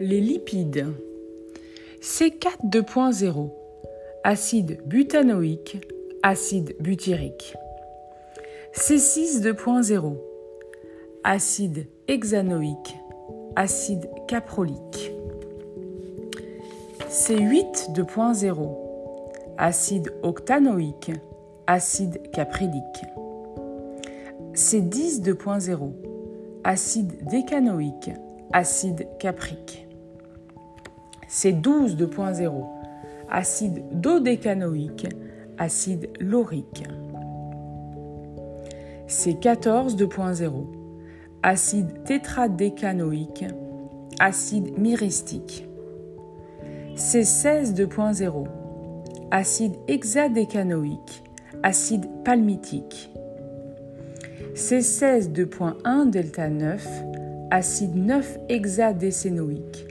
Les lipides. C4 2.0. Acide butanoïque, acide butyrique. C6 2.0. Acide hexanoïque, acide caprolique. C8 2.0. Acide octanoïque, acide caprilique. C10 2.0. Acide décanoïque, acide caprique. C12 2.0. Acide dodécanoïque, acide laurique. C14 2.0. Acide tétradécanoïque, acide myristique. C16 2.0. Acide hexadécanoïque, acide palmitique. C16 2.1 delta 9, acide 9 hexadécénoïque,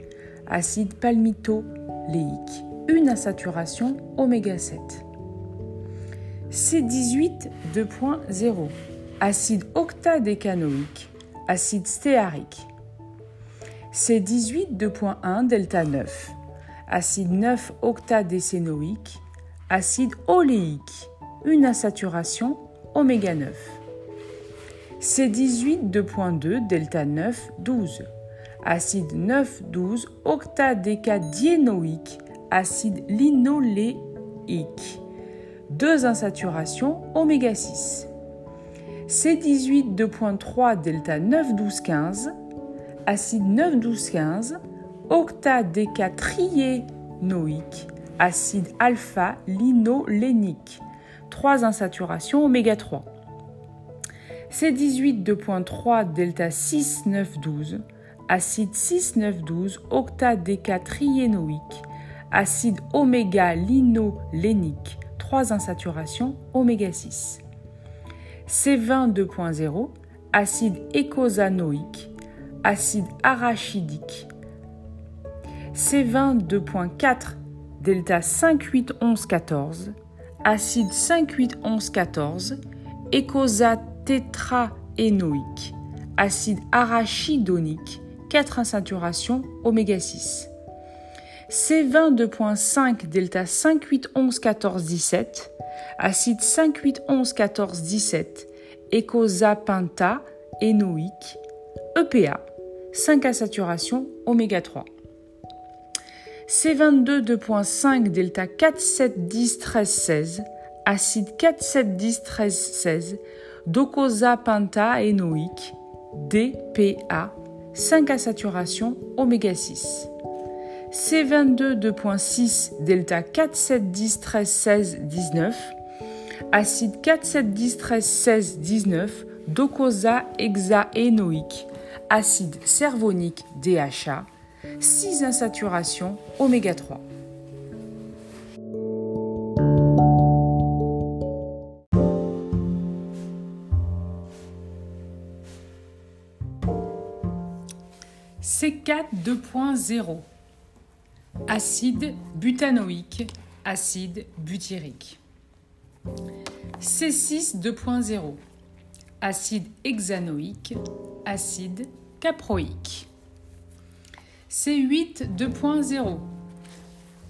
acide palmitoléique, une insaturation oméga 7. C18 2.0, acide octadécanoïque, acide stéarique. C18 2.1 delta 9, acide 9 octadécénoïque, acide oléique, une insaturation oméga 9. C18 2.2 delta 9 12 acide 9 12 octadécadiénoïque acide linoléique. Deux insaturations oméga 6 C18 2.3 delta 9 12 15 acide 9 12 15 octadécatriénoïque acide alpha linolénique. Trois insaturations oméga 3 C18 2.3 delta 6 9 12 acide 6 9 12 octadécatriénoïque acide oméga linolénique 3 insaturations oméga 6 C20 2.0 acide écosanoïque acide arachidique. C20 2.4 delta 5 8 11 14 acide 5 8 11 14 écosate tétraénoïque, acide arachidonique, 4 insaturations oméga 6. C20 2.5 delta 5 8 11 14 17, acide 5 8 11 14 17, écosapenta énoïque, EPA, 5 insaturations oméga 3. C22 2.5 delta 4 7 10 13 16, acide 4 7 10 13 16, docosapentaénoïque, DPA, 5 à saturation oméga 6. C22 2.6 delta 4 7 10 13 16 19 acide 4 7 10 13 16 19 docosa hexaénoïque acide cervonique DHA 6 insaturations oméga 3. C4 2.0 Acide butanoïque, acide butyrique. C6 2.0 Acide hexanoïque, acide caproïque. C8 2.0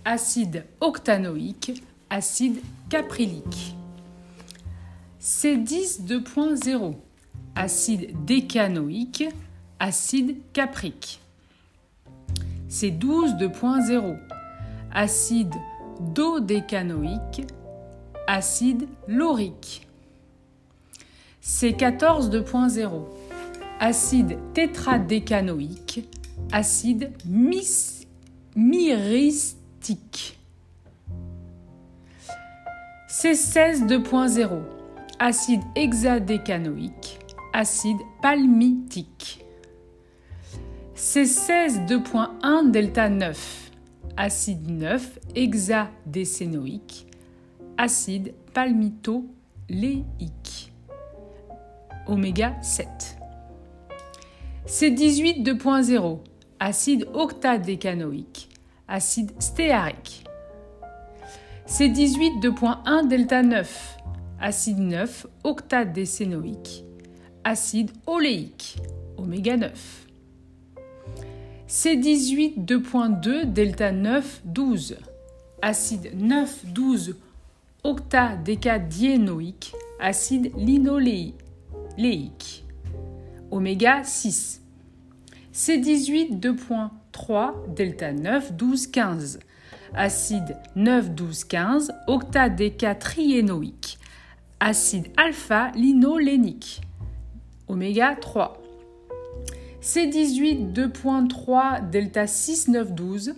Acide octanoïque, acide caprilique. C10 2.0 Acide décanoïque, acide caprique. C12 2.0 acide dodécanoïque, acide laurique. C14 2.0 acide tétradécanoïque, acide myristique. C16 2.0 acide hexadécanoïque, acide palmitique. C16 2.1 delta 9, acide 9 hexadécénoïque, acide palmitoléique, oméga 7. C18 2.0, acide octadécanoïque, acide stéarique. C18 2.1 delta 9, acide 9 octadécénoïque, acide oléique, oméga 9. C18 2.2 delta 9 12 acide 9 12 octadécadiénoïque acide linoléique oméga 6 C18 2.3 delta 9 12 15 acide 9 12 15 octadécatriénoïque acide alpha-linolénique oméga 3 C18 2.3 delta 6 9 12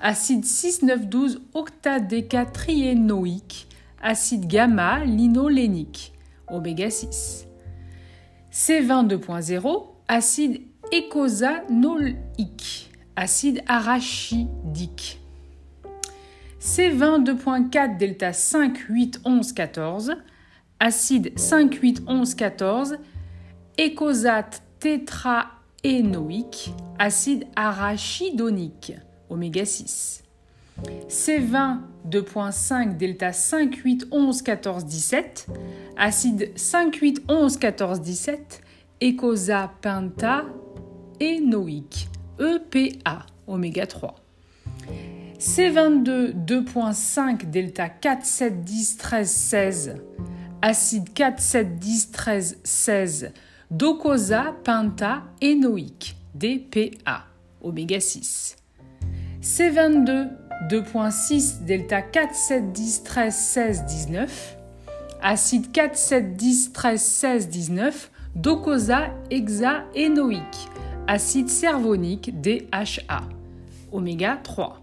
acide 6 9 12 octadécatriénoïque acide gamma linolénique oméga 6 C20 2.0 acide écosanoïque acide arachidique. C20 2.4 delta 5 8 11 14 acide 5 8 11 14 écosate tétraénoïque acide arachidonique oméga 6 C20 2.5 delta 5 8 11 14 17 acide 5 8 11 14 17 écosa pentaénoïque EPA oméga 3 C22 2.5 delta 4 7 10 13 16 acide 4 7 10 13 16 docosa pentaénoïque DPA oméga 6 C22 2.6 delta 4 7 10 13 16 19 acide 4 7 10 13 16 19 docosa hexaénoïque acide cervonique DHA oméga 3